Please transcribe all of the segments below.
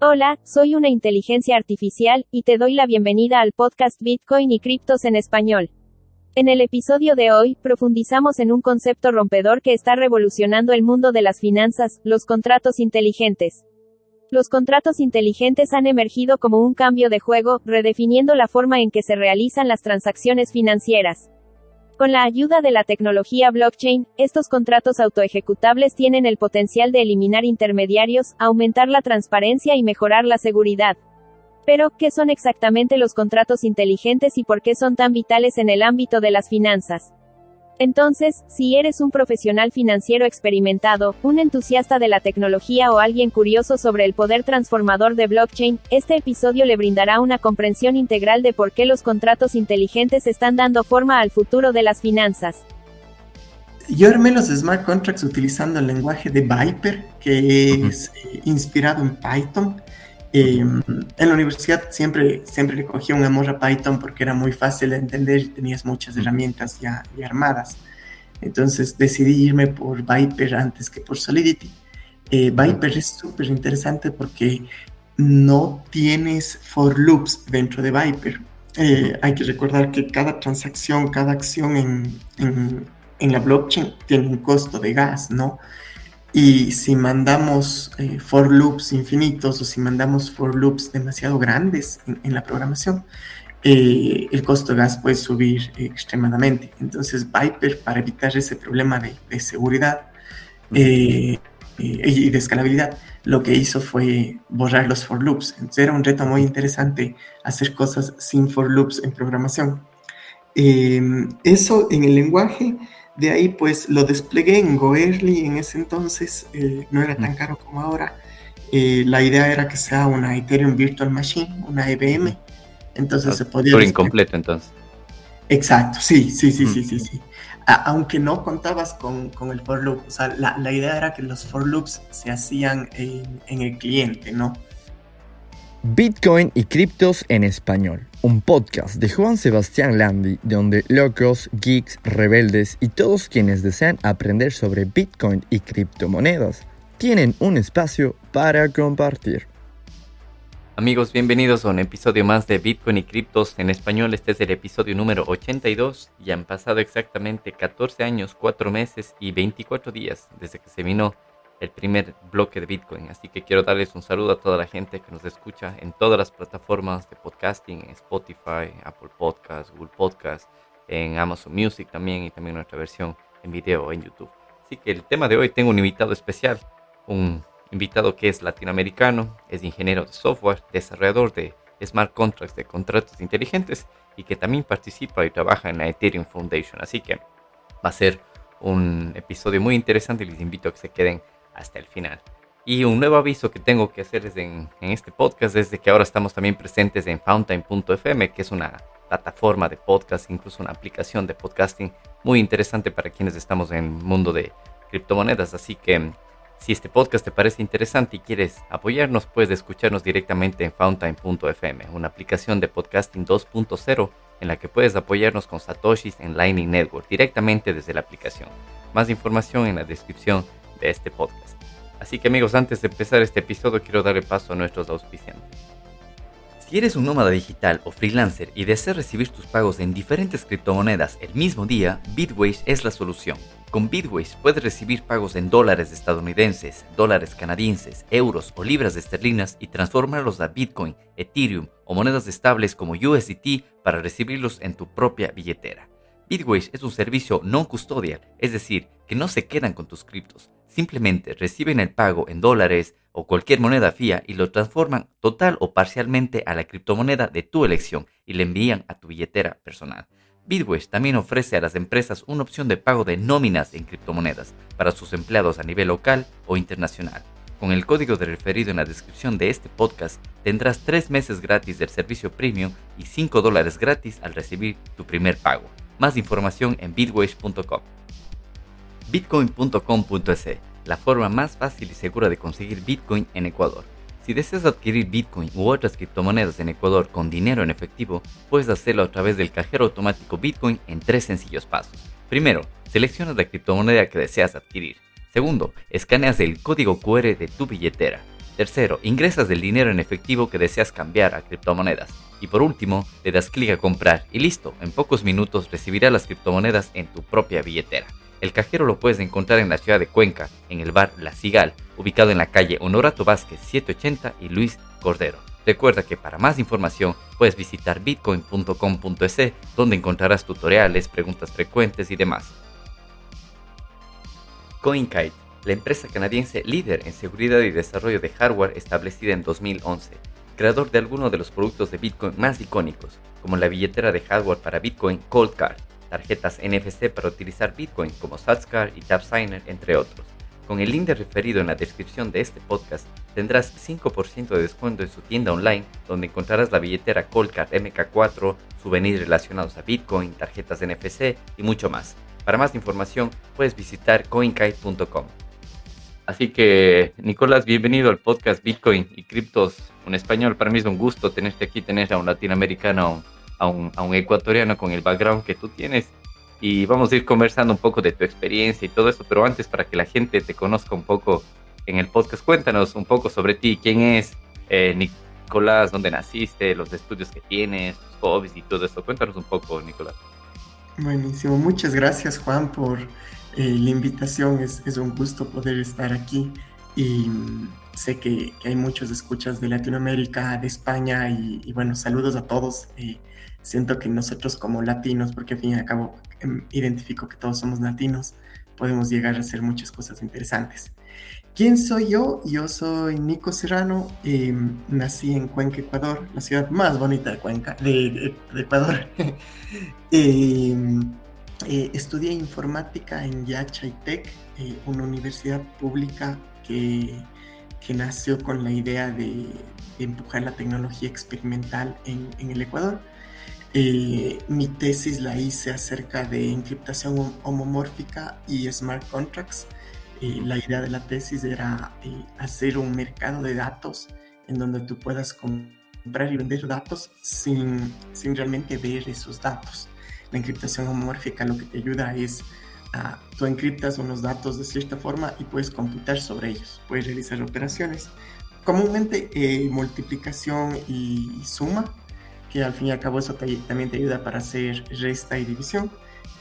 Hola, soy una inteligencia artificial, y te doy la bienvenida al podcast Bitcoin y criptos en español. En el episodio de hoy, profundizamos en un concepto rompedor que está revolucionando el mundo de las finanzas, los contratos inteligentes. Los contratos inteligentes han emergido como un cambio de juego, redefiniendo la forma en que se realizan las transacciones financieras. Con la ayuda de la tecnología blockchain, estos contratos autoejecutables tienen el potencial de eliminar intermediarios, aumentar la transparencia y mejorar la seguridad. Pero, ¿qué son exactamente los contratos inteligentes y por qué son tan vitales en el ámbito de las finanzas? Entonces, si eres un profesional financiero experimentado, un entusiasta de la tecnología o alguien curioso sobre el poder transformador de blockchain, este episodio le brindará una comprensión integral de por qué los contratos inteligentes están dando forma al futuro de las finanzas. Yo armé los smart contracts utilizando el lenguaje de Viper, que es eh, inspirado en Python. Em, en la universidad siempre, siempre le cogí un amor a Python porque era muy fácil de entender y tenías muchas herramientas ya, armadas. Entonces decidí irme por Viper antes que por Solidity. Eh, Viper es súper interesante porque no tienes for loops dentro de Viper. Eh, hay que recordar que cada transacción, cada acción en, en, en la blockchain tiene un costo de gas, ¿no? Y si mandamos eh, for loops infinitos o si mandamos for loops demasiado grandes en, la programación, eh, el costo de gas puede subir extremadamente. Entonces Viper, para evitar ese problema de, seguridad eh, y de escalabilidad, lo que hizo fue borrar los for loops. Entonces era un reto muy interesante hacer cosas sin for loops en programación. eso en el lenguaje de ahí pues lo desplegué en Goerli en ese entonces, eh, no era tan caro como ahora. Eh, la idea era que sea una Ethereum Virtual Machine, una EVM. Entonces se podía... Por incompleto entonces. Exacto, sí, sí, sí, sí, sí, sí. aunque no contabas con, el for loop, o sea, la, idea era que los for loops se hacían en, en el cliente, ¿no? Bitcoin y criptos en español un podcast de Juan Sebastián Landi donde locos, geeks, rebeldes y todos quienes desean aprender sobre Bitcoin y criptomonedas tienen un espacio para compartir. Amigos, bienvenidos a un episodio más de Bitcoin y criptos en español. Este es el episodio número 82 y han pasado exactamente 14 años, 4 meses y 24 días desde que se vino el primer bloque de Bitcoin. Así que quiero darles un saludo a toda la gente que nos escucha en todas las plataformas de podcasting, en Spotify, Apple Podcasts, Google Podcasts, en Amazon Music también y también nuestra versión en video en YouTube. Así que el tema de hoy tengo un invitado especial, un invitado que es latinoamericano, es ingeniero de software, desarrollador de smart contracts, de contratos inteligentes y que también participa y trabaja en la Ethereum Foundation. Así que va a ser un episodio muy interesante y les invito a que se queden hasta el final. Y un nuevo aviso que tengo que hacer en, en, este podcast es que ahora estamos también presentes en fountain.fm, que es una plataforma de podcast, incluso una aplicación de podcasting muy interesante para quienes estamos en el mundo de criptomonedas. Así que si este podcast te parece interesante y quieres apoyarnos, puedes escucharnos directamente en fountain.fm, una aplicación de podcasting 2.0 en la que puedes apoyarnos con satoshis en Lightning Network directamente desde la aplicación. Más información en la descripción de este podcast. Así que amigos, antes de empezar este episodio quiero darle paso a nuestros auspiciantes. Si eres un nómada digital o freelancer y deseas recibir tus pagos en diferentes criptomonedas el mismo día, Bitwise es la solución. Con Bitwise puedes recibir pagos en dólares estadounidenses, dólares canadienses, euros o libras esterlinas y transformarlos a Bitcoin, Ethereum o monedas estables como USDT para recibirlos en tu propia billetera. Bitwise es un servicio no custodial, es decir, que no se quedan con tus criptos, simplemente reciben el pago en dólares o cualquier moneda fía y lo transforman total o parcialmente a la criptomoneda de tu elección y le envían a tu billetera personal. Bitwise también ofrece a las empresas una opción de pago de nóminas en criptomonedas para sus empleados a nivel local o internacional. Con el código de referido en la descripción de este podcast tendrás 3 meses gratis del servicio premium y 5 dólares gratis al recibir tu primer pago. Más información en bitwage.com. Bitcoin.com.es, la forma más fácil y segura de conseguir Bitcoin en Ecuador. Si deseas adquirir Bitcoin u otras criptomonedas en Ecuador con dinero en efectivo, puedes hacerlo a través del cajero automático Bitcoin en tres sencillos pasos. Primero, seleccionas la criptomoneda que deseas adquirir. Segundo, escaneas el código QR de tu billetera. Tercero, ingresas el dinero en efectivo que deseas cambiar a criptomonedas. Y por último, le das clic a comprar y listo, en pocos minutos recibirás las criptomonedas en tu propia billetera. El cajero lo puedes encontrar en la ciudad de Cuenca, en el bar La Cigal, ubicado en la calle Honorato Vázquez 780 y Luis Cordero. Recuerda que para más información puedes visitar bitcoin.com.es, donde encontrarás tutoriales, preguntas frecuentes y demás. CoinKite, la empresa canadiense líder en seguridad y desarrollo de hardware establecida en 2011, creador de algunos de los productos de Bitcoin más icónicos, como la billetera de hardware para Bitcoin Coldcard, tarjetas NFC para utilizar Bitcoin como Satscar y TapSigner, entre otros. Con el link referido en la descripción de este podcast tendrás 5% de descuento en su tienda online donde encontrarás la billetera Coldcard MK4, souvenirs relacionados a Bitcoin, tarjetas NFC y mucho más. Para más información puedes visitar coinkite.com. Así que, Nicolás, bienvenido al podcast Bitcoin y Criptos en español. Para mí es un gusto tenerte aquí, tener a un latinoamericano a un, ecuatoriano con el background que tú tienes y vamos a ir conversando un poco de tu experiencia y todo eso, pero antes para que la gente te conozca un poco en el podcast, cuéntanos un poco sobre ti, quién es eh, Nicolás, dónde naciste, los estudios que tienes, tus hobbies y todo eso. Cuéntanos un poco, Nicolás. Buenísimo, muchas gracias Juan por eh, la invitación, es, un gusto poder estar aquí y mm, sé que, que, hay muchos escuchas de Latinoamérica, de España y, y bueno, saludos a todos. Eh, siento que nosotros como latinos, porque al fin y al cabo em, identifico que todos somos latinos, podemos llegar a hacer muchas cosas interesantes. ¿Quién soy yo? Yo soy Nico Serrano, em, nací en Cuenca, Ecuador, la ciudad más bonita de Cuenca, de, Ecuador. Em, eh, estudié informática en Yachaytec, eh, una universidad pública que, que, nació con la idea de, empujar la tecnología experimental en, en el Ecuador. Eh, mi tesis la hice acerca de encriptación homomórfica y smart contracts. Eh, la idea de la tesis era eh, hacer un mercado de datos en donde tú puedas comprar y vender datos sin, sin realmente ver esos datos. La encriptación homomórfica lo que te ayuda es a, tú encriptas unos datos de cierta forma y puedes computar sobre ellos, puedes realizar operaciones. Comúnmente multiplicación y suma que al fin y al cabo eso también te ayuda para hacer resta y división,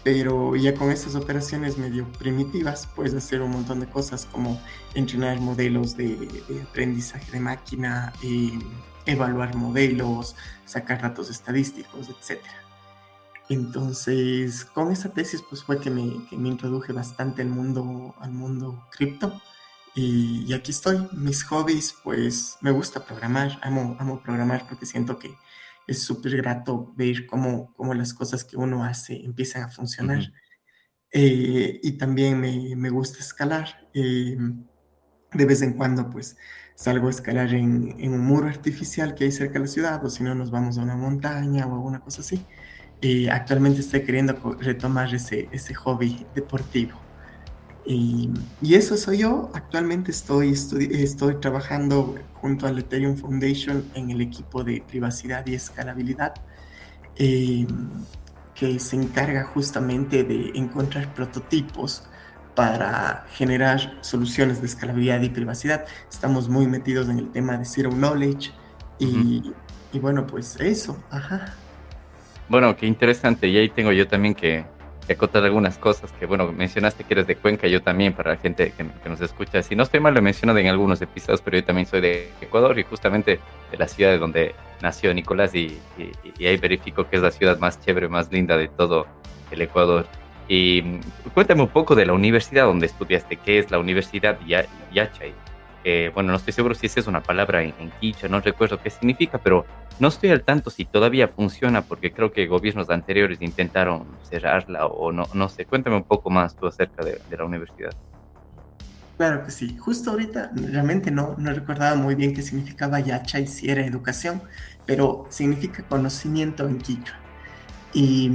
pero ya con estas operaciones medio primitivas puedes hacer un montón de cosas como entrenar modelos de, aprendizaje de máquina, eh, evaluar modelos, sacar datos estadísticos, etc. Entonces, con esa tesis pues fue que me, que me introduje bastante al mundo, al mundo cripto. Y, y, aquí estoy. Mis hobbies, pues me gusta programar, amo, amo programar porque siento que es súper grato ver cómo, cómo, las cosas que uno hace empiezan a funcionar. Eh, y también me, me gusta escalar. Eh, de vez en cuando, pues, salgo a escalar en, en, un muro artificial que hay cerca de la ciudad, o si no, nos vamos a una montaña o alguna cosa así. Eh, actualmente estoy queriendo retomar ese, ese hobby deportivo. Y, eso soy yo. Actualmente estoy, estoy trabajando junto al Ethereum Foundation en el equipo de privacidad y escalabilidad, em, que se encarga justamente de encontrar prototipos para generar soluciones de escalabilidad y privacidad. Estamos muy metidos en el tema de Zero Knowledge y, y bueno, pues eso, ajá. Bueno, qué interesante. Y ahí tengo yo también que acotar algunas cosas que, bueno, mencionaste que eres de Cuenca, yo también, para la gente que, nos escucha. Si no estoy mal, lo mencionado en algunos episodios, pero yo también soy de Ecuador y justamente de la ciudad de donde nació Nicolás y, ahí verifico que es la ciudad más chévere, más linda de todo el Ecuador. Y mm, cuéntame un poco de la universidad donde estudiaste, ¿qué es la Universidad Yachay? Bueno, no estoy seguro si esa es una palabra en, en no recuerdo qué significa, pero no estoy al tanto si todavía funciona porque creo que gobiernos anteriores intentaron cerrarla o no, no sé. Cuéntame un poco más tú acerca de, la universidad. Claro que sí. Justo ahorita realmente no, no recordaba muy bien qué significaba Yacha y si era educación, pero significa conocimiento en quichua. Y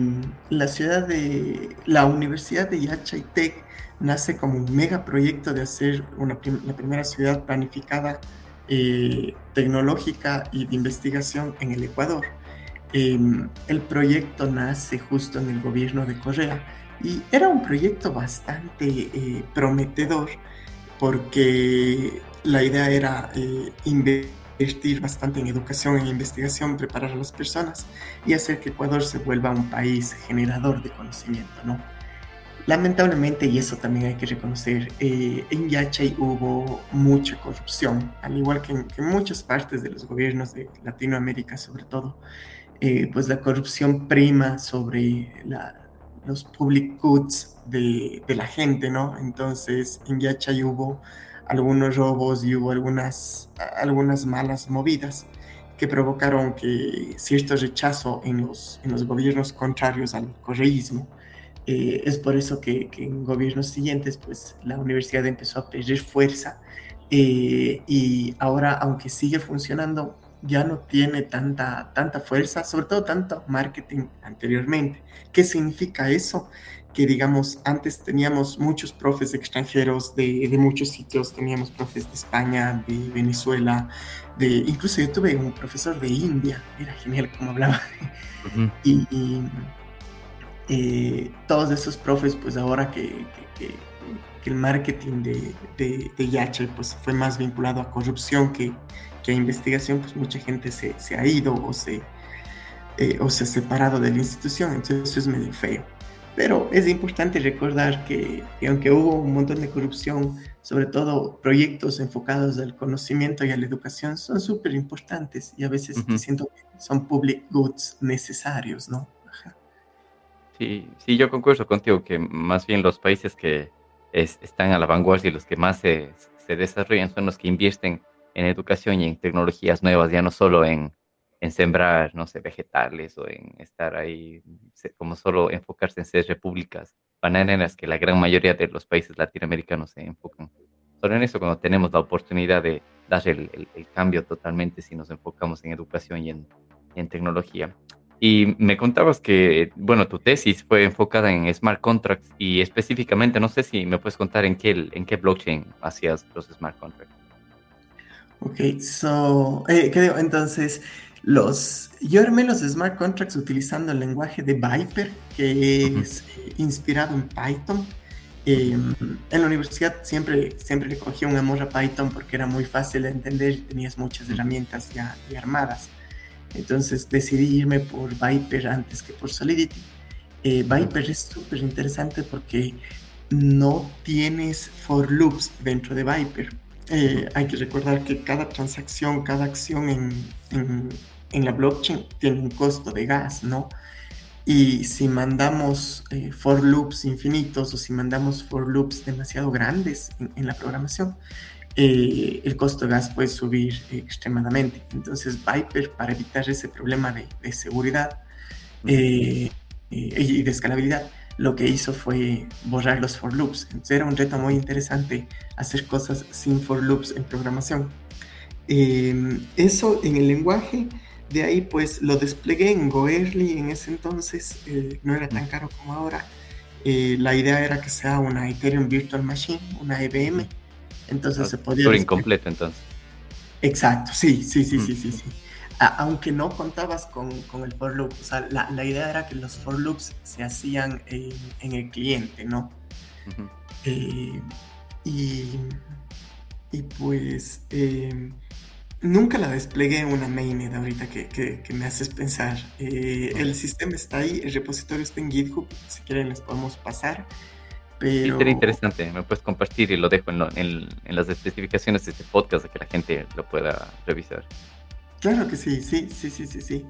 la ciudad de la Universidad de Tech nace como un megaproyecto de hacer una, la primera ciudad planificada eh, tecnológica y de investigación en el Ecuador. Em, el proyecto nace justo en el gobierno de Correa y era un proyecto bastante eh, prometedor porque la idea era eh, invertir bastante en educación, en investigación, preparar a las personas y hacer que Ecuador se vuelva un país generador de conocimiento, ¿no? Lamentablemente, y eso también hay que reconocer, eh, en Yachay hubo mucha corrupción, al igual que en, muchas partes de los gobiernos de Latinoamérica sobre todo, eh, pues la corrupción prima sobre los public goods de, de, la gente, ¿no? Entonces en Yachay hubo algunos robos y hubo algunas, algunas malas movidas que provocaron que cierto rechazo en los, en los gobiernos contrarios al correísmo eh, es por eso que, en gobiernos siguientes, pues la universidad empezó a perder fuerza eh, y ahora, aunque sigue funcionando, ya no tiene tanta, tanta fuerza, sobre todo tanto marketing anteriormente. ¿Qué significa eso? Que digamos, antes teníamos muchos profes extranjeros de, de muchos sitios, teníamos profes de España, de Venezuela, de incluso yo tuve un profesor de India, era genial como hablaba. y eh, todos esos profes, pues ahora que, el marketing de, de, de pues, fue más vinculado a corrupción que, a investigación, pues mucha gente se, ha ido o se, eh, o se ha separado de la institución, entonces eso es medio feo. Pero es importante recordar que, aunque hubo un montón de corrupción, sobre todo proyectos enfocados al conocimiento y a la educación son súper importantes y a veces siento que son public goods necesarios, ¿no? Sí, sí, yo concuerdo contigo que más bien los países que están a la vanguardia y los que más se, se, desarrollan son los que invierten en educación y en tecnologías nuevas, ya no solo en, en sembrar, no sé, vegetales o en estar ahí, como solo enfocarse en ser repúblicas bananeras, que la gran mayoría de los países latinoamericanos se enfocan. Solo en eso, cuando tenemos la oportunidad de dar el, el, cambio totalmente, si nos enfocamos en educación y en, en tecnología. Y me contabas que, bueno, tu tesis fue enfocada en smart contracts y específicamente, no sé si me puedes contar en qué, en qué blockchain hacías los smart contracts. Ok, so, eh, ¿qué digo? Entonces, los, yo armé los smart contracts utilizando el lenguaje de Viper, que es eh, inspirado en Python. Em, en la universidad siempre, siempre le cogí un amor a Python porque era muy fácil de entender, tenías muchas herramientas ya, ya armadas. Entonces decidí irme por Viper antes que por Solidity. Eh, Viper es súper interesante porque no tienes for loops dentro de Viper. Eh, hay que recordar que cada transacción, cada acción en, en, la blockchain tiene un costo de gas, ¿no? Y si mandamos eh, for loops infinitos o si mandamos for loops demasiado grandes en la programación, eh, el costo de gas puede subir extremadamente. Entonces Viper, para evitar ese problema de, seguridad eh, eh, y de escalabilidad, lo que hizo fue borrar los for loops. Entonces era un reto muy interesante hacer cosas sin for loops en programación. eso en el lenguaje, de ahí pues lo desplegué en Goerli en ese entonces, no era tan caro como ahora. la idea era que sea una Ethereum Virtual Machine, una EVM entonces se podía... Por incompleto entonces. Exacto, sí, sí, sí, sí, sí, sí. aunque no contabas con, el for loop, o sea, la, idea era que los for loops se hacían en, el cliente, ¿no? Eh, y, y, pues eh, nunca la desplegué en una mainnet ahorita que, que, me haces pensar. Eh, el sistema está ahí, el repositorio está en GitHub, si quieren les podemos pasar. Pero... interesante, me puedes compartir y lo dejo en, las especificaciones de este podcast para que la gente lo pueda revisar. Claro que sí, sí, sí, sí, sí, sí.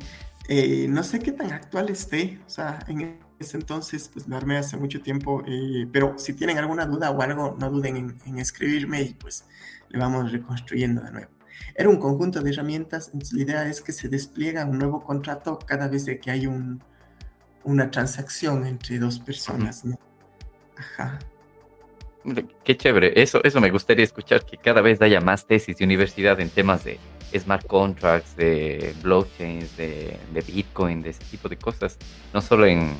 Eh, no sé qué tan actual esté, o sea, en ese entonces pues lo armé hace mucho tiempo, eh, pero si tienen alguna duda o algo, no duden en, escribirme y pues le vamos reconstruyendo de nuevo. Era un conjunto de herramientas, entonces la idea es que se despliega un nuevo contrato cada vez que hay un, una transacción entre dos personas, ¿no? Ajá. Qué chévere. Eso, eso me gustaría escuchar, que cada vez haya más tesis de universidad en temas de smart contracts, de blockchains, de, Bitcoin, de ese tipo de cosas. No solo en,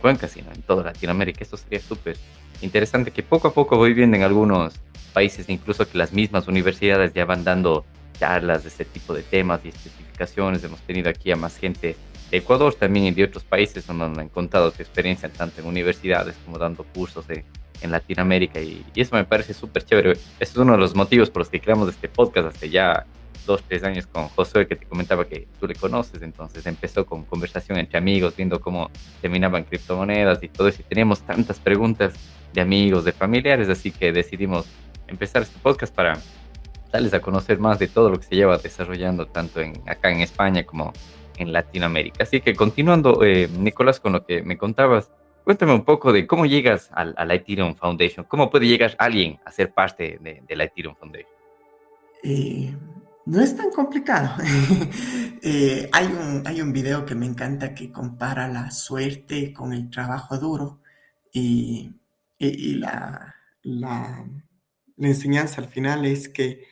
Cuenca, sino en toda Latinoamérica. Esto sería súper interesante que poco a poco voy viendo en algunos países, incluso que las mismas universidades ya van dando charlas de este tipo de temas y especificaciones. Hemos tenido aquí a más gente Ecuador también y de otros países donde han contado su experiencia tanto en universidades como dando cursos de en Latinoamérica y, eso me parece súper chévere. Ese es uno de los motivos por los que creamos este podcast hace ya dos, tres años con Josué, que te comentaba que tú le conoces, entonces empezó con conversación entre amigos, viendo cómo terminaban criptomonedas y todo eso, y teníamos tantas preguntas de amigos, de familiares, así que decidimos empezar este podcast para darles a conocer más de todo lo que se lleva desarrollando tanto en, acá en España como en Latinoamérica. Así que continuando, eh, Nicolás, con lo que me contabas, cuéntame un poco de cómo llegas a, la Ethereum Foundation, cómo puede llegar alguien a ser parte de, la Ethereum Foundation. Eh, no es tan complicado. Eh, hay, un, hay un video que me encanta que compara la suerte con el trabajo duro y, la, la, enseñanza al final es que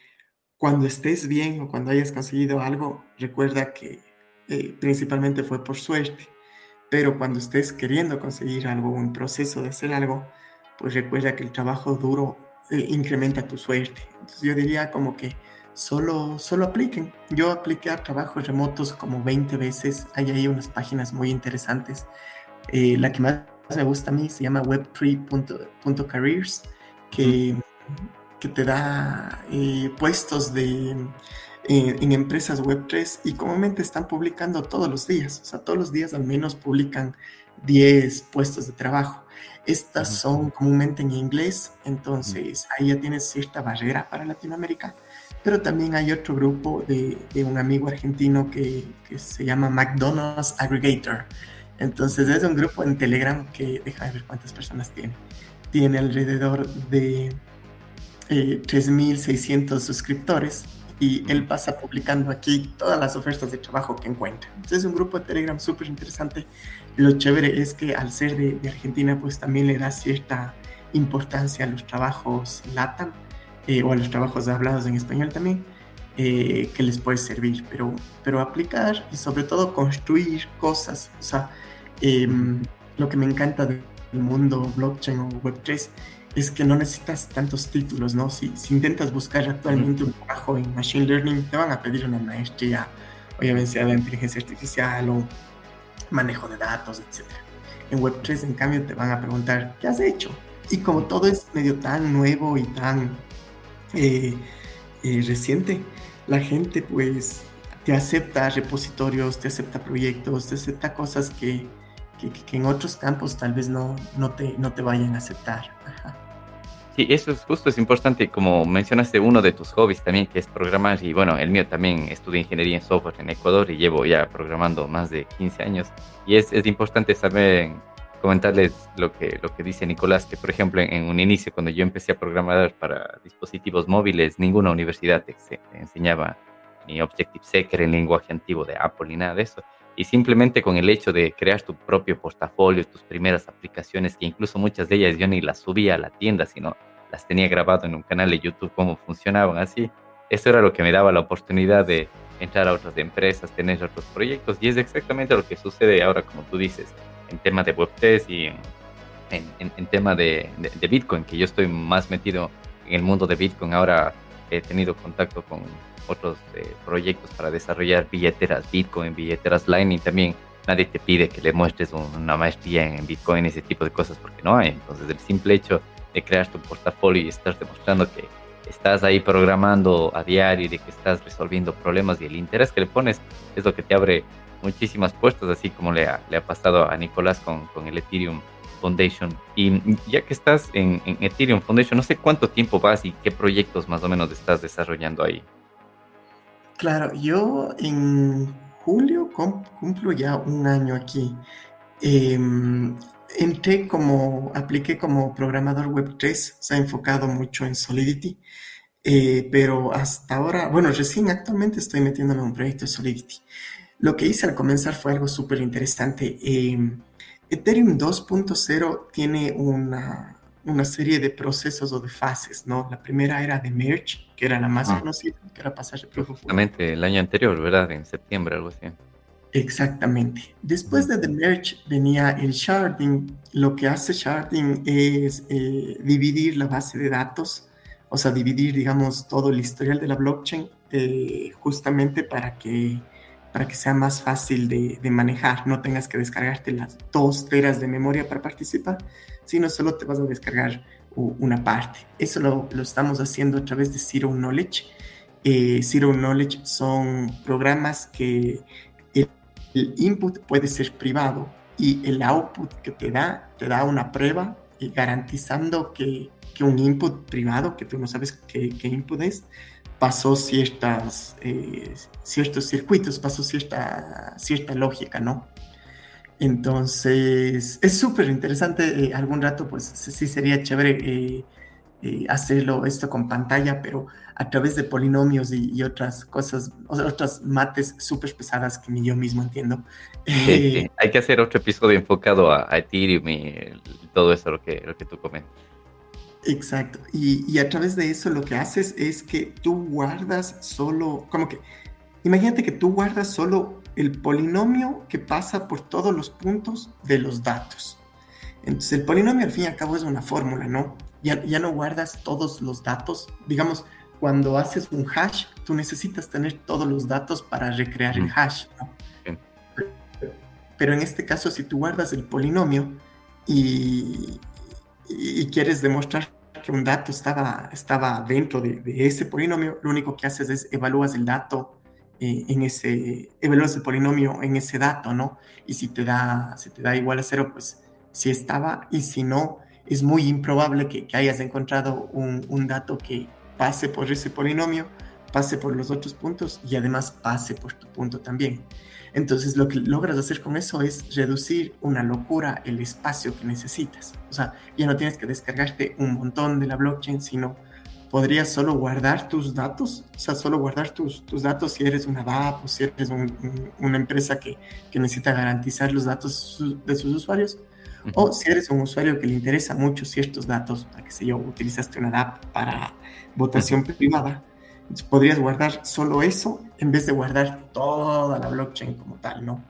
cuando estés bien o cuando hayas conseguido algo, recuerda que eh, principalmente fue por suerte, pero cuando estés queriendo conseguir algo, un proceso de hacer algo, pues recuerda que el trabajo duro eh, incrementa tu suerte. Entonces yo diría como que solo, solo apliquen. Yo apliqué a trabajos remotos como 20 veces. Hay ahí unas páginas muy interesantes. Eh, la que más me gusta a mí se llama web3.careers, que, que te da eh, puestos de, eh, en empresas web3 y comúnmente están publicando todos los días. O sea, todos los días al menos publican 10 puestos de trabajo. Estas son comúnmente en inglés, entonces ahí ya tienes cierta barrera para Latinoamérica pero también hay otro grupo de, un amigo argentino que, se llama McDonald's Aggregator. Entonces es un grupo en Telegram que, deja de ver cuántas personas tiene. Tiene alrededor de eh, 3.600 suscriptores y él pasa publicando aquí todas las ofertas de trabajo que encuentra. Entonces es un grupo de Telegram súper interesante. Lo chévere es que al ser de, Argentina, pues también le da cierta importancia a los trabajos LATAM eh, o a los trabajos hablados en español también, eh, que les puede servir, pero, pero aplicar y sobre todo construir cosas. O sea, em, lo que me encanta del mundo blockchain o Web3 es que no necesitas tantos títulos, ¿no? Si, si intentas buscar actualmente un trabajo en Machine Learning, te van a pedir una maestría, obviamente sea de inteligencia artificial o manejo de datos, etc. En Web3, en cambio, te van a preguntar, ¿qué has hecho? Y como todo es medio tan nuevo y tan eh, eh, reciente, la gente pues te acepta repositorios, te acepta proyectos, te acepta cosas que, que, en otros campos tal vez no, no, te, no te vayan a aceptar. Sí, eso es justo, es importante, como mencionaste uno de tus hobbies también, que es programar, y bueno, el mío también, estudié ingeniería en software en Ecuador y llevo ya programando más de 15 años, y es, es importante saber comentarles lo que, lo que dice Nicolás, que por ejemplo en, un inicio cuando yo empecé a programar para dispositivos móviles, ninguna universidad te, enseñaba ni Objective-C, que era el lenguaje antiguo de Apple, ni nada de eso. Y simplemente con el hecho de crear tu propio portafolio, tus primeras aplicaciones, que incluso muchas de ellas yo ni las subía a la tienda, sino las tenía grabado en un canal de YouTube, cómo funcionaban así. Eso era lo que me daba la oportunidad de entrar a otras empresas, tener otros proyectos. Y es exactamente lo que sucede ahora, como tú dices en tema de Web3 y en, en, tema de, de, Bitcoin, que yo estoy más metido en el mundo de Bitcoin. Ahora he tenido contacto con otros eh, proyectos para desarrollar billeteras Bitcoin, billeteras Lightning también. Nadie te pide que le muestres una maestría en Bitcoin, ese tipo de cosas, porque no hay. Entonces, el simple hecho de crear tu portafolio y estar demostrando que estás ahí programando a diario y de que estás resolviendo problemas y el interés que le pones es lo que te abre muchísimas puertas, así como le ha, le ha pasado a Nicolás con, con, el Ethereum Foundation. Y ya que estás en, Ethereum Foundation, no sé cuánto tiempo vas y qué proyectos más o menos estás desarrollando ahí. Claro, yo en julio cumplo ya un año aquí. Em, entré como, apliqué como programador web 3, se ha enfocado mucho en Solidity, eh, pero hasta ahora, bueno, recién actualmente estoy metiéndome en un proyecto de Solidity. Lo que hice al comenzar fue algo súper interesante. Em, Ethereum 2.0 tiene una, una, serie de procesos o de fases, ¿no? La primera era de merge, que era la más ah. conocida, que era pasar de proof Exactamente, el año anterior, ¿verdad? En septiembre, algo así. Exactamente. Después de The Merge venía el sharding. Lo que hace sharding es eh, dividir la base de datos, o sea, dividir, digamos, todo el historial de la blockchain, eh, justamente para que para que sea más fácil de, manejar, no tengas que descargarte las dos teras de memoria para participar, sino solo te vas a descargar una parte. Eso lo, estamos haciendo a través de Zero Knowledge. Eh, Zero Knowledge son programas que el, input puede ser privado y el output que te da, te da una prueba y garantizando que, que un input privado, que tú no sabes qué, qué input es, pasó ciertas, eh, ciertos circuitos, pasó cierta, cierta lógica, ¿no? Entonces, es súper interesante. Eh, algún rato, pues sí sería chévere eh, hacerlo esto con pantalla, pero a través de polinomios y, otras cosas, otras mates súper pesadas que ni yo mismo entiendo. Hay que hacer otro episodio enfocado a, Ethereum y todo eso, lo que, lo que tú comentas. Exacto. Y, a través de eso lo que haces es que tú guardas solo, como que, imagínate que tú guardas solo el polinomio que pasa por todos los puntos de los datos. Entonces el polinomio al fin y al cabo es una fórmula, ¿no? Ya, ya no guardas todos los datos. Digamos, cuando haces un hash, tú necesitas tener todos los datos para recrear el hash, ¿no? Pero en este caso, si tú guardas el polinomio y, y quieres demostrar que un dato estaba, estaba dentro de, ese polinomio, lo único que haces es evalúas el dato eh, en ese, evalúas el polinomio en ese dato, ¿no? Y si te da, si te da igual a cero, pues si estaba, y si no, es muy improbable que, que hayas encontrado un, un, dato que pase por ese polinomio, pase por los otros puntos y además pase por tu punto también. Entonces lo que logras hacer con eso es reducir una locura el espacio que necesitas. O sea, ya no tienes que descargarte un montón de la blockchain, sino podrías solo guardar tus datos, o sea, solo guardar tus, tus datos si eres una DAP o si eres una empresa que, que, necesita garantizar los datos de sus usuarios, o si eres un usuario que le interesa mucho ciertos datos, qué sé yo, utilizaste una DAP para votación privada, podrías guardar solo eso en vez de guardar toda la blockchain como tal, ¿no?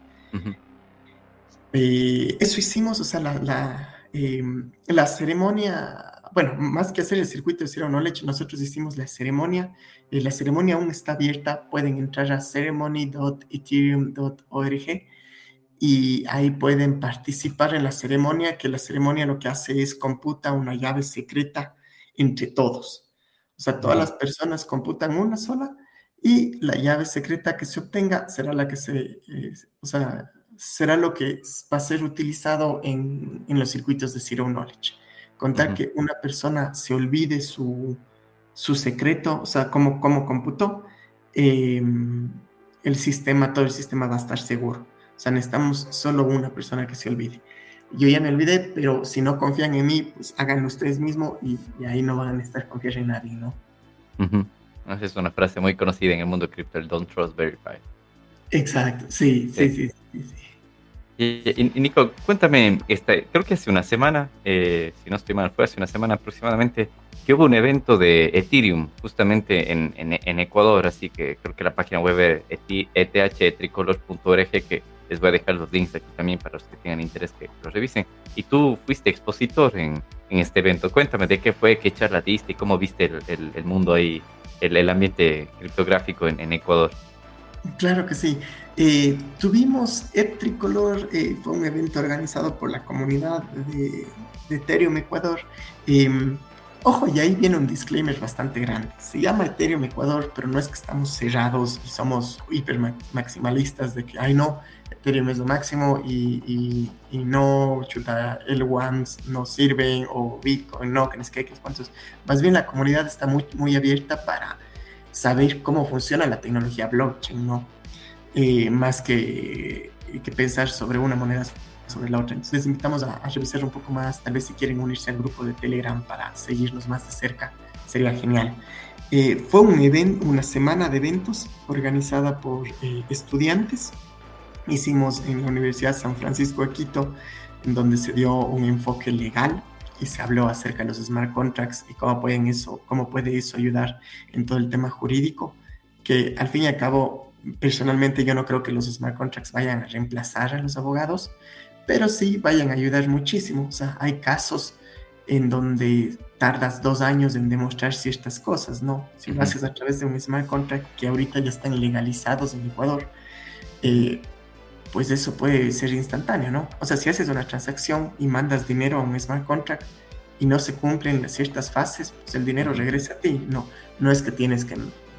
Eh, eso hicimos, o sea, la, la, em, la, ceremonia, bueno, más que hacer el circuito de Zero Knowledge, nosotros hicimos la ceremonia. Eh, la ceremonia aún está abierta, pueden entrar a ceremony.ethereum.org y ahí pueden participar en la ceremonia, que la ceremonia lo que hace es computa una llave secreta entre todos. O sea, todas las personas computan una sola y la llave secreta que se obtenga será la que se, eh, o sea, será lo que va a ser utilizado en, en los circuitos de Zero Knowledge. Contar que una persona se olvide su, su secreto, o sea, cómo, cómo computó, em, el sistema, todo el sistema va a estar seguro. O sea, necesitamos solo una persona que se olvide yo ya me olvidé, pero si no confían en mí, pues háganlo ustedes mismos y, ahí no van a estar confiando en nadie, ¿no? Esa es una frase muy conocida en el mundo cripto, el don't trust, verify. Exacto, sí, sí, sí, sí. sí, Y, Nico, cuéntame, este, creo que hace una semana, eh, si no estoy mal, fue hace una semana aproximadamente, que hubo un evento de Ethereum justamente en, en, Ecuador, así que creo que la página web es ethtricolor.org que les voy a dejar los links aquí también para los que tengan interés que los revisen. Y tú fuiste expositor en, en este evento. Cuéntame de qué fue, qué charla diste y cómo viste el, el, mundo ahí, el, el, ambiente criptográfico en, en Ecuador. Claro que sí. Eh, tuvimos Eptricolor, eh, fue un evento organizado por la comunidad de, de Ethereum Ecuador. Eh, Ojo, y ahí viene un disclaimer bastante grande. Se llama Ethereum Ecuador, pero no es que estamos cerrados y somos hiper maximalistas de que, ay no, Ethereum es lo máximo y, no, chuta, el ones no sirve o Bitcoin no, que no que cuántos. Más bien la comunidad está muy, muy abierta para saber cómo funciona la tecnología blockchain, ¿no? Eh, más que, que pensar sobre una moneda sobre la otra. Entonces les invitamos a, revisar un poco más, tal vez si quieren unirse al grupo de Telegram para seguirnos más de cerca, sería genial. Eh, fue un evento, una semana de eventos organizada por eh, estudiantes. Hicimos en la Universidad San Francisco de Quito, en donde se dio un enfoque legal y se habló acerca de los smart contracts y cómo pueden eso, cómo puede eso ayudar en todo el tema jurídico, que al fin y al cabo, personalmente yo no creo que los smart contracts vayan a reemplazar a los abogados, pero sí vayan a ayudar muchísimo. O sea, hay casos en donde tardas dos años en demostrar ciertas cosas, ¿no? Si lo haces a través de un smart contract que ahorita ya están legalizados en Ecuador, eh, pues eso puede ser instantáneo, ¿no? O sea, si haces una transacción y mandas dinero a un smart contract y no se cumplen ciertas fases, pues el dinero regresa a ti. No, no es que tienes que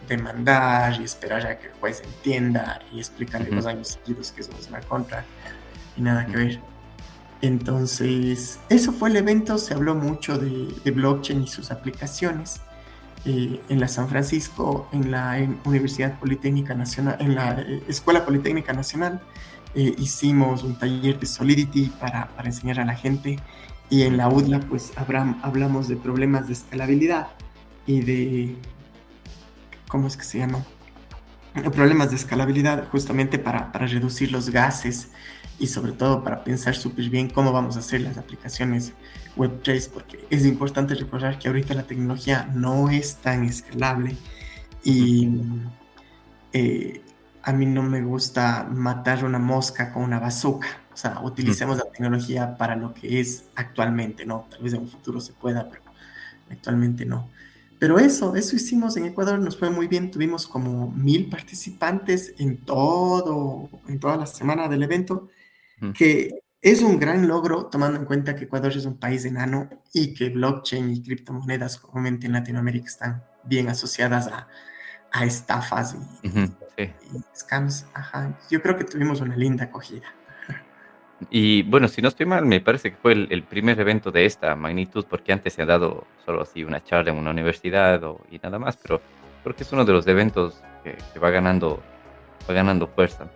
demandar y esperar a que el juez entienda y explicarle los años seguidos que es un smart contract y nada que ver. Entonces, eso fue el evento, se habló mucho de, blockchain y sus aplicaciones. Eh, en la San Francisco, en la Universidad Politécnica Nacional, en la eh, Escuela Politécnica Nacional, eh, hicimos un taller de Solidity para, para, enseñar a la gente y en la UDLA pues hablamos de problemas de escalabilidad y de, ¿cómo es que se llama? Problemas de escalabilidad justamente para, para reducir los gases y sobre todo para pensar súper bien cómo vamos a hacer las aplicaciones Web3, porque es importante recordar que ahorita la tecnología no es tan escalable y eh, a mí no me gusta matar una mosca con una bazooka. O sea, utilicemos la tecnología para lo que es actualmente, ¿no? Tal vez en un futuro se pueda, pero actualmente no. Pero eso, eso hicimos en Ecuador, nos fue muy bien, tuvimos como mil participantes en todo, en toda la semana del evento que es un gran logro tomando en cuenta que Ecuador es un país enano y que blockchain y criptomonedas comúnmente en Latinoamérica están bien asociadas a, a estafas y, scams. Ajá. Yo creo que tuvimos una linda acogida. Y bueno, si no estoy mal, me parece que fue el, primer evento de esta magnitud, porque antes se ha dado solo así una charla en una universidad o, y nada más, pero creo que es uno de los eventos que, que va ganando va ganando fuerza.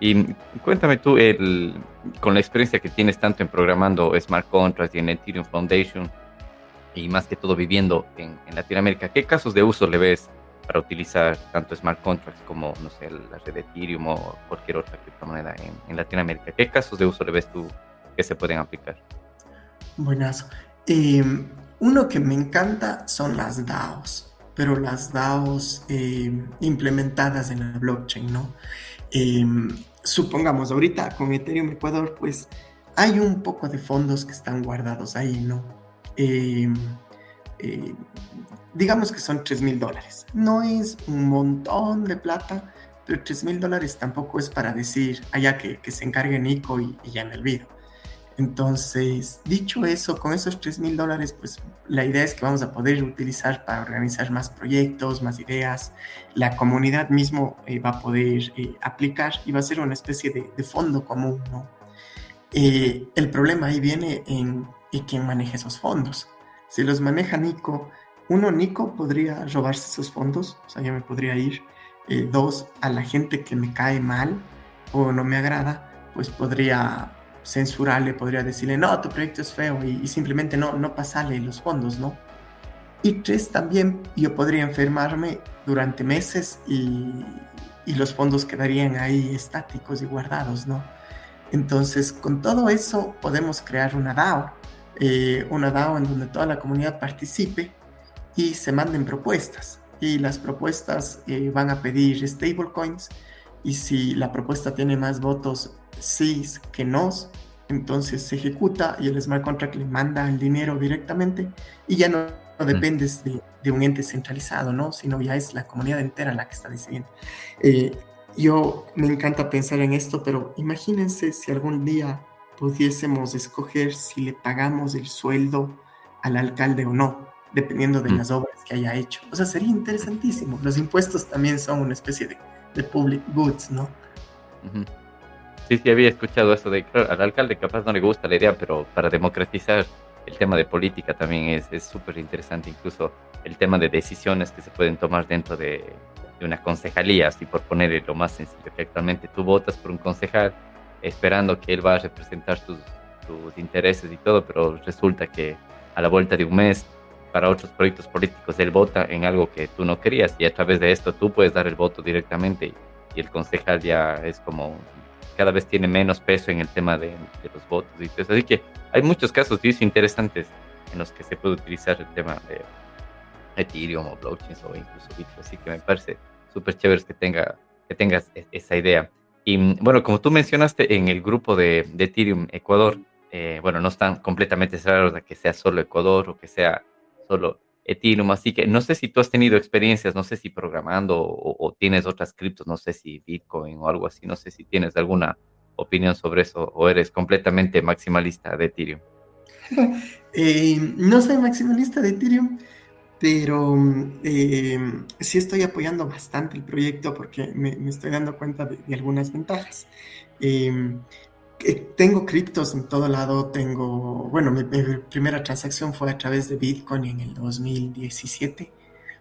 Y cuéntame tú, el, con la experiencia que tienes tanto en programando Smart Contracts y en Ethereum Foundation, y más que todo viviendo en, Latinoamérica, ¿qué casos de uso le ves para utilizar tanto Smart Contracts como, no sé, la red de Ethereum o cualquier otra criptomoneda en, en Latinoamérica? ¿Qué casos de uso le ves tú que se pueden aplicar? Buenas. Eh, uno que me encanta son las DAOs, pero las DAOs eh, implementadas en la blockchain, ¿no? Em, supongamos, ahorita con Ethereum Ecuador, pues hay un poco de fondos que están guardados ahí, ¿no? Eh, digamos que son 3 mil dólares. No es un montón de plata, pero 3 mil dólares tampoco es para decir, allá que, que se encargue Nico y, y ya me olvido. Entonces, dicho eso, con esos 3 mil dólares, pues la idea es que vamos a poder utilizar para organizar más proyectos, más ideas. La comunidad mismo eh, va a poder eh, aplicar y va a ser una especie de, fondo común, ¿no? El problema ahí viene en, en quién maneja esos fondos. Si los maneja Nico, uno, Nico podría robarse esos fondos, o sea, yo me podría ir. dos, a la gente que me cae mal o no me agrada, pues podría censurarle, podría decirle, no, tu proyecto es feo y, simplemente no, no pasarle los fondos, ¿no? Y tres, también yo podría enfermarme durante meses y, y los fondos quedarían ahí estáticos y guardados, ¿no? Entonces, con todo eso podemos crear una DAO, eh, una DAO en donde toda la comunidad participe y se manden propuestas. Y las propuestas eh, van a pedir stablecoins y si la propuesta tiene más votos sí que nos, entonces se ejecuta y el smart contract le manda el dinero directamente y ya no, dependes de, un ente centralizado, ¿no? Sino ya es la comunidad entera la que está decidiendo. Eh, yo me encanta pensar en esto, pero imagínense si algún día pudiésemos escoger si le pagamos el sueldo al alcalde o no, dependiendo de las obras que haya hecho. O sea, sería interesantísimo. Los impuestos también son una especie de, de public goods, ¿no? Sí, sí, había escuchado eso de, claro, al alcalde capaz no le gusta la idea, pero para democratizar el tema de política también es súper interesante, incluso el tema de decisiones que se pueden tomar dentro de, una concejalía, así por poner lo más sencillo, que actualmente tú votas por un concejal esperando que él va a representar tus, tus intereses y todo, pero resulta que a la vuelta de un mes para otros proyectos políticos él vota en algo que tú no querías y a través de esto tú puedes dar el voto directamente y, el concejal ya es como cada vez tiene menos peso en el tema de, los votos y eso. Así que hay muchos casos interesantes en los que se puede utilizar el tema de Ethereum o blockchains o incluso Bitcoin. Así que me parece súper chévere que, tenga, que tengas e, esa idea. Y bueno, como tú mencionaste en el grupo de, Ethereum Ecuador, eh, bueno, no están completamente cerrados a que sea solo Ecuador o que sea solo Ethereum, así que no sé si tú has tenido experiencias, no sé si programando o, tienes otras criptos, no sé si Bitcoin o algo así, no sé si tienes alguna opinión sobre eso o eres completamente maximalista de Ethereum. Eh, no soy maximalista de Ethereum, pero eh, sí estoy apoyando bastante el proyecto porque me, estoy dando cuenta de, algunas ventajas. Eh, tengo criptos en todo lado, tengo, bueno, mi, primera transacción fue a través de Bitcoin en el 2017,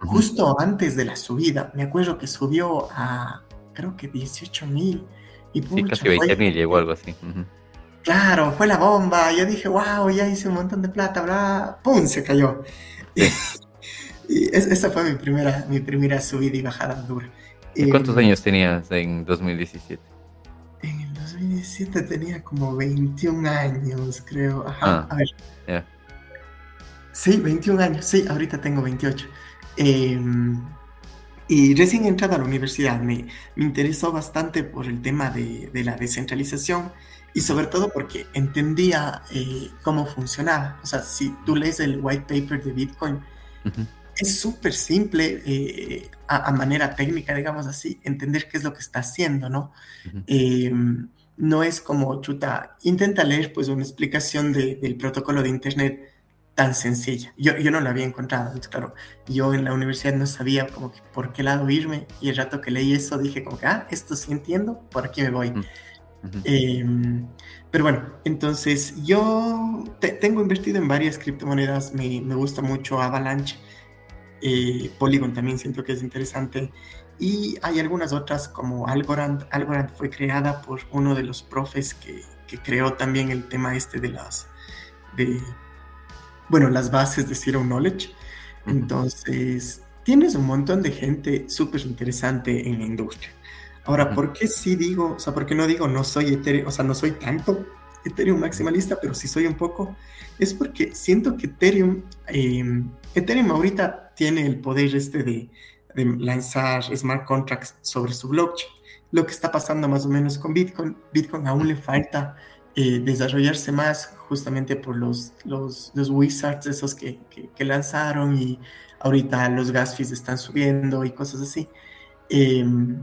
justo antes de la subida. Me acuerdo que subió a, creo que 18 mil. Y sí, casi 20 mil llegó algo así. Claro, fue la bomba. Yo dije, wow, ya hice un montón de plata, bla, ¡pum! Se cayó. y esa fue mi primera, mi primera subida y bajada dura. ¿Y cuántos em, años tenías en 2017? En el 2017 tenía como 21 años, creo. Ajá, ah, a ver. Sí, 21 años. Sí, ahorita tengo 28. Em, y recién entrado a la universidad me, me interesó bastante por el tema de, de, la descentralización y sobre todo porque entendía eh, cómo funcionaba. O sea, si tú lees el white paper de Bitcoin, es súper simple eh, a, manera técnica, digamos así, entender qué es lo que está haciendo, ¿no? Eh, no es como, chuta, intenta leer pues una explicación del protocolo de Internet tan sencilla. Yo, yo no la había encontrado, entonces claro, yo en la universidad no sabía como que por qué lado irme y el rato que leí eso dije como que, ah, esto sí entiendo, por aquí me voy. Em, pero bueno, entonces yo tengo invertido en varias criptomonedas, me, me gusta mucho Avalanche, eh, Polygon también siento que es interesante. Y hay algunas otras como Algorand. Algorand fue creada por uno de los profes que, que creó también el tema este de las, de, bueno, las bases de Zero Knowledge. Entonces, tienes un montón de gente súper interesante en la industria. Ahora, ¿por qué sí digo, o sea, por qué no digo no soy o sea, no soy tanto Ethereum maximalista, pero sí soy un poco? Es porque siento que Ethereum, eh, Ethereum ahorita tiene el poder este de, lanzar smart contracts sobre su blockchain. Lo que está pasando más o menos con Bitcoin, Bitcoin aún le falta eh, desarrollarse más justamente por los, los, wizards esos que, lanzaron y ahorita los gas fees están subiendo y cosas así. Em,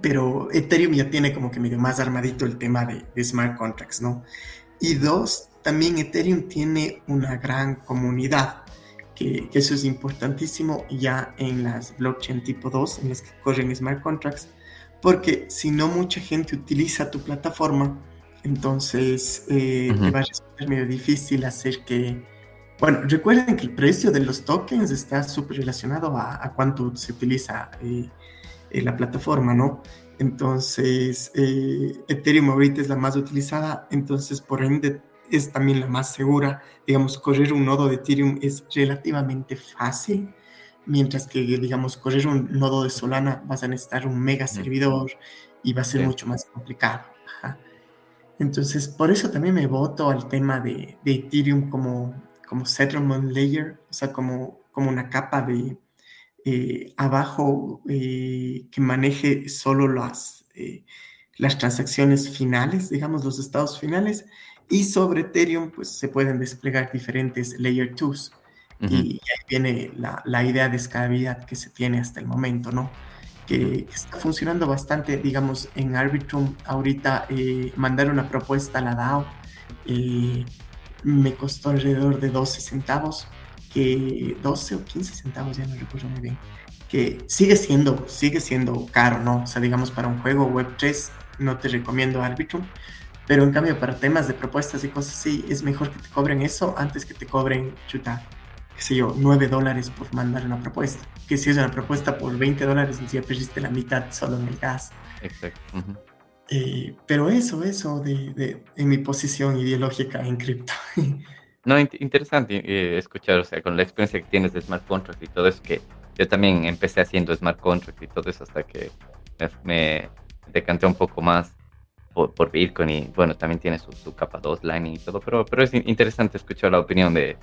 pero Ethereum ya tiene como que medio más armadito el tema de, de, smart contracts, ¿no? Y dos, también Ethereum tiene una gran comunidad que, eso es importantísimo ya en las blockchain tipo 2, en las que corren smart contracts, porque si no mucha gente utiliza tu plataforma, entonces eh, te va a resultar medio difícil hacer que... Bueno, recuerden que el precio de los tokens está súper relacionado a, cuánto se utiliza eh, eh, la plataforma, ¿no? Entonces, Ethereum ahorita es la más utilizada, entonces por ende es también la más segura. Digamos, correr un nodo de Ethereum es relativamente fácil, mientras que, digamos, correr un nodo de Solana vas a necesitar un mega servidor y va a ser mucho más complicado. Entonces, por eso también me voto al tema de, Ethereum como, como settlement layer, o sea, como, como una capa de eh, abajo eh, que maneje solo las, eh, las transacciones finales, digamos, los estados finales y sobre Ethereum, pues se pueden desplegar diferentes Layer 2. Y ahí viene la, la, idea de escalabilidad que se tiene hasta el momento, ¿no? Que, está funcionando bastante, digamos, en Arbitrum. Ahorita eh, mandar una propuesta a la DAO eh, me costó alrededor de 12 centavos, que 12 o 15 centavos, ya no recuerdo muy bien, que sigue siendo, sigue siendo caro, ¿no? O sea, digamos, para un juego Web3 no te recomiendo Arbitrum, pero en cambio, para temas de propuestas y cosas así, es mejor que te cobren eso antes que te cobren, chuta, qué sé yo, 9 dólares por mandar una propuesta. Que si es una propuesta por 20 dólares, ya perdiste la mitad solo en el gas. Exacto. Eh, pero eso, eso de, en mi posición ideológica en cripto. no, interesante eh, escuchar, o sea, con la experiencia que tienes de smart contract y todo eso, que yo también empecé haciendo smart contract y todo eso hasta que me, me decanté un poco más por, Bitcoin y bueno, también tiene su, capa 2 Lightning y todo, pero, pero es interesante escuchar la opinión de,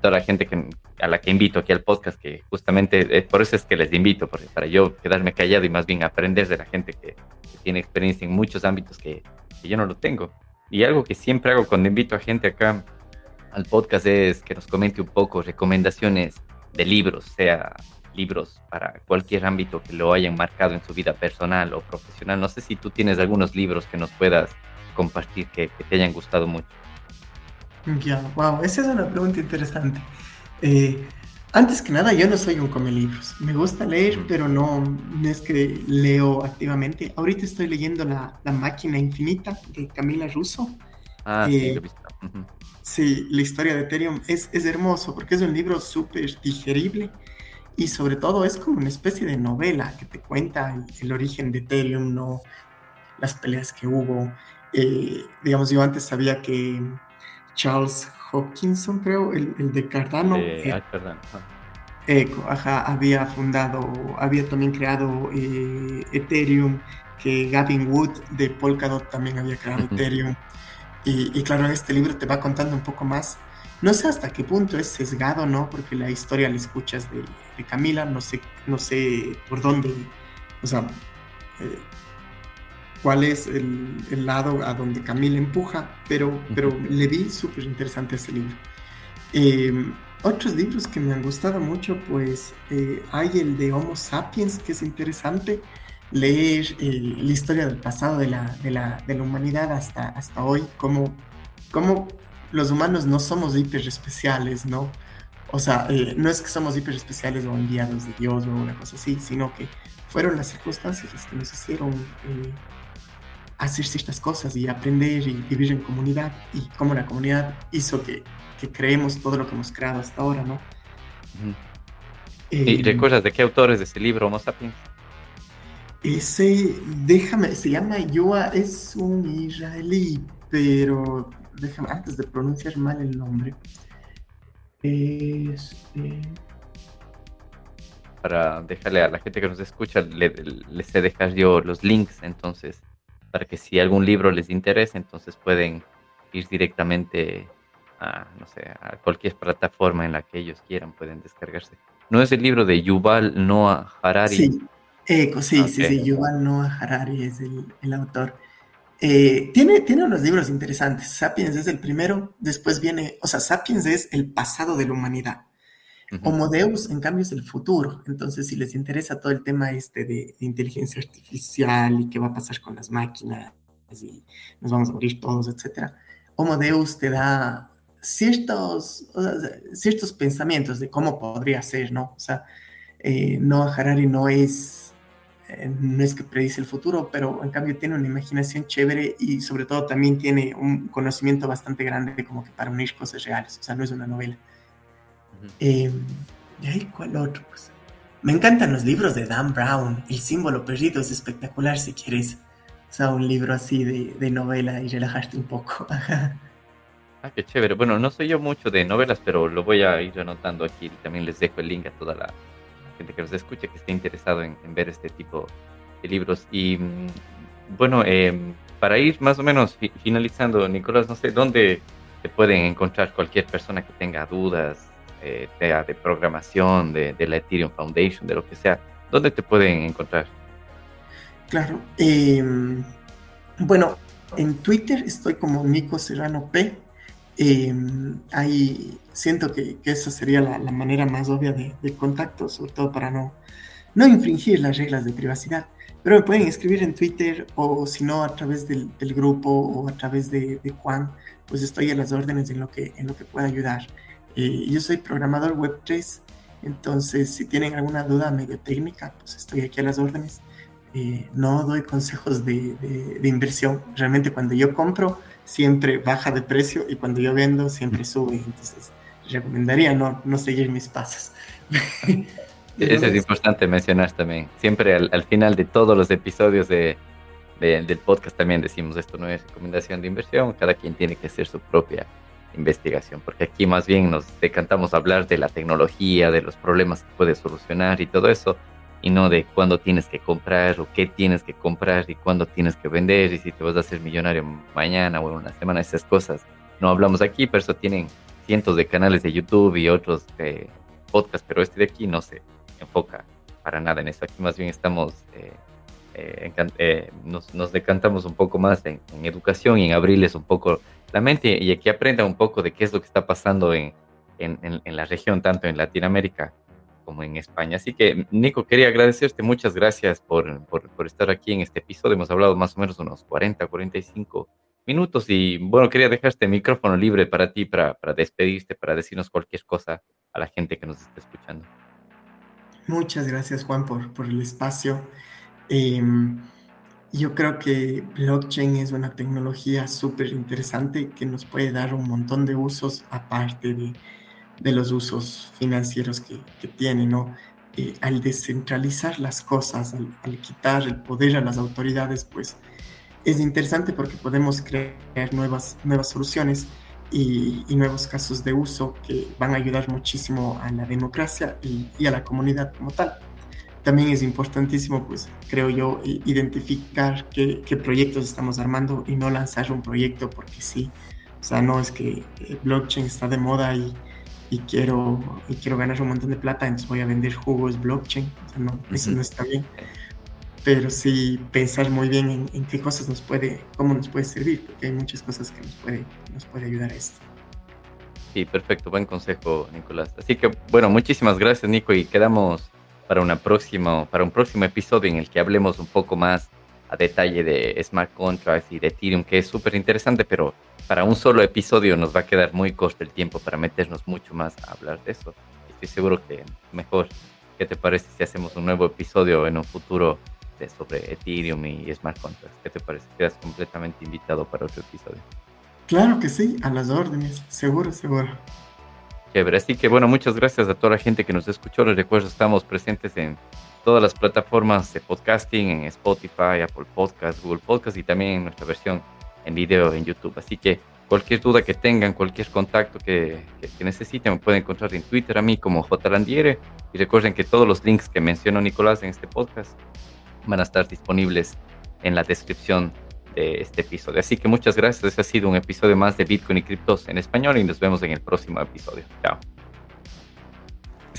toda la gente que, a la que invito aquí al podcast, que justamente eh, por eso es que les invito, porque para yo quedarme callado y más bien aprender de la gente que, tiene experiencia en muchos ámbitos que, que, yo no lo tengo. Y algo que siempre hago cuando invito a gente acá al podcast es que nos comente un poco recomendaciones de libros, sea libros para cualquier ámbito que lo hayan marcado en su vida personal o profesional. No sé si tú tienes algunos libros que nos puedas compartir que, te hayan gustado mucho. Ya, wow, esa es una pregunta interesante. Eh, antes que nada, yo no soy un come libros. Me gusta leer, pero no, es que leo activamente. Ahorita estoy leyendo La, máquina infinita de Camila Russo. Ah, sí, eh, Sí, la historia de Ethereum es, es hermoso porque es un libro súper digerible y sobre todo es como una especie de novela que te cuenta el, origen de Ethereum, ¿no? las peleas que hubo. Eh, digamos, yo antes sabía que Charles Hopkinson, creo, el, de Cardano. Eh, Cardano. ajá, había fundado, había también creado eh, Ethereum, que Gavin Wood de Polkadot también había creado Ethereum. Y, claro, en este libro te va contando un poco más. No sé hasta qué punto es sesgado, ¿no? Porque la historia la escuchas de, Camila, no sé, no sé por dónde, o sea, eh, cuál es el, lado a donde Camila empuja, pero, pero le vi súper interesante ese libro. Em, otros libros que me han gustado mucho, pues eh, hay el de Homo Sapiens, que es interesante leer eh, la historia del pasado de la, de la, de la humanidad hasta, hasta hoy, como, como los humanos no somos hiper especiales, ¿no? O sea, eh, no es que somos hiper especiales o enviados de Dios o una cosa así, sino que fueron las circunstancias las que nos hicieron eh, hacer ciertas cosas y aprender y vivir en comunidad y cómo la comunidad hizo que, que creemos todo lo que hemos creado hasta ahora, ¿no? ¿Y recuerdas de qué autores de ese libro, Homo Sapiens? Ese, déjame, se llama Yoa, es un israelí, pero déjame, antes de pronunciar mal el nombre. Este... Para dejarle a la gente que nos escucha, les he dejar yo los links, entonces, para que si algún libro les interesa, entonces pueden ir directamente a, no sé, a cualquier plataforma en la que ellos quieran, pueden descargarse. ¿No es el libro de Yuval Noah Harari? Sí. Eco, sí, sí, sí, Yuval Noah Harari es el, autor. Eh, tiene, tiene unos libros interesantes. Sapiens es el primero, después viene, o sea, Sapiens es el pasado de la humanidad. Homo Deus, en cambio, es el futuro. Entonces, si les interesa todo el tema este de, inteligencia artificial y qué va a pasar con las máquinas y nos vamos a morir todos, etc. Homo Deus te da ciertos, ciertos pensamientos de cómo podría ser, ¿no? O sea, eh, Noah Harari no es eh, no es que predice el futuro, pero en cambio tiene una imaginación chévere y sobre todo también tiene un conocimiento bastante grande como que para unir cosas reales, o sea, no es una novela. Eh, ¿Y ahí cuál otro? Pues, me encantan los libros de Dan Brown, El símbolo perdido es espectacular si quieres. O sea, un libro así de, de novela y relajarte un poco. ah, qué chévere. Bueno, no soy yo mucho de novelas, pero lo voy a ir anotando aquí y también les dejo el link a toda la, gente que nos escuche que esté interesado en, ver este tipo de libros. Y mm, bueno, em, para ir más o menos finalizando, Nicolás, no sé dónde te pueden encontrar cualquier persona que tenga dudas, eh, de programación, de, la Ethereum Foundation, de lo que sea. ¿Dónde te pueden encontrar? Claro. Em, bueno, en Twitter estoy como Nico Serrano P. Em, ahí siento que, esa sería la, manera más obvia de, contacto, sobre todo para no, no infringir las reglas de privacidad. Pero me pueden escribir en Twitter o si no a través del, grupo o a través de, Juan, pues estoy a las órdenes en lo que, en lo que pueda ayudar. Eh, yo soy programador Web3, entonces si tienen alguna duda medio técnica, pues estoy aquí a las órdenes. Eh, no doy consejos de, de, inversión. Realmente cuando yo compro, siempre baja de precio y cuando yo vendo siempre sube. Entonces, recomendaría no, no seguir mis pasos. Eso es importante mencionar también. Siempre al, final de todos los episodios de, del podcast también decimos esto no es recomendación de inversión, cada quien tiene que hacer su propia investigación, porque aquí más bien nos decantamos a hablar de la tecnología, de los problemas que puede solucionar y todo eso, y no de cuándo tienes que comprar o qué tienes que comprar y cuándo tienes que vender y si te vas a hacer millonario mañana o en una semana, esas cosas. No hablamos aquí, pero eso tienen cientos de canales de YouTube y otros eh, podcasts, pero este de aquí no se enfoca para nada en eso. Aquí más bien estamos, eh, eh, nos, decantamos un poco más en, educación y en abrirles un poco la mente y aquí aprendan un poco de qué es lo que está pasando en, en, en la región, tanto en Latinoamérica como en España. Así que, Nico, quería agradecerte, muchas gracias por, por, estar aquí en este episodio. Hemos hablado más o menos unos 40, 45 minutos y bueno, quería dejar este micrófono libre para ti, para, para despedirte, para decirnos cualquier cosa a la gente que nos está escuchando. Muchas gracias, Juan, por, por el espacio. Em, yo creo que blockchain es una tecnología súper interesante que nos puede dar un montón de usos aparte de, de los usos financieros que, que tiene, ¿no? Eh, al descentralizar las cosas, al, quitar el poder a las autoridades, pues es interesante porque podemos crear nuevas, nuevas soluciones y, y nuevos casos de uso que van a ayudar muchísimo a la democracia y, y a la comunidad como tal también es importantísimo, pues creo yo, identificar qué, qué, proyectos estamos armando y no lanzar un proyecto porque sí. O sea, no es que blockchain está de moda y, y quiero, y quiero ganar un montón de plata, entonces voy a vender jugos blockchain. O sea, no, eso no está bien. Pero sí pensar muy bien en, en, qué cosas nos puede, cómo nos puede servir, porque hay muchas cosas que nos puede, nos puede ayudar a esto. Sí, perfecto, buen consejo, Nicolás. Así que, bueno, muchísimas gracias, Nico, y quedamos para, una próxima, para un próximo episodio en el que hablemos un poco más a detalle de smart contracts y de Ethereum, que es súper interesante, pero para un solo episodio nos va a quedar muy corto el tiempo para meternos mucho más a hablar de eso. Estoy seguro que mejor, ¿qué te parece si hacemos un nuevo episodio en un futuro de, sobre Ethereum y smart contracts? ¿Qué te parece? Quedas completamente invitado para otro episodio. Claro que sí, a las órdenes, seguro, seguro. Chévere, así que bueno, muchas gracias a toda la gente que nos escuchó. Les recuerdo, estamos presentes en todas las plataformas de podcasting, en Spotify, Apple Podcast, Google Podcast y también en nuestra versión en video en YouTube. Así que cualquier duda que tengan, cualquier contacto que, que, necesiten, me pueden encontrar en Twitter a mí como JLandiere. Y recuerden que todos los links que mencionó Nicolás en este podcast van a estar disponibles en la descripción de este episodio. Así que muchas gracias. Este ha sido un episodio más de Bitcoin y criptos en español y nos vemos en el próximo episodio. Chao.